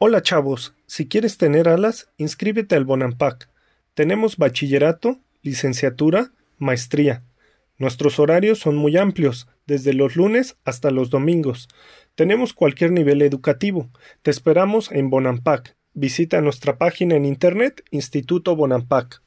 Hola chavos, si quieres tener alas, inscríbete al Bonampak. Tenemos bachillerato, licenciatura, maestría. Nuestros horarios son muy amplios, desde los lunes hasta los domingos. Tenemos cualquier nivel educativo. Te esperamos en Bonampak. Visita nuestra página en internet Instituto Bonampak.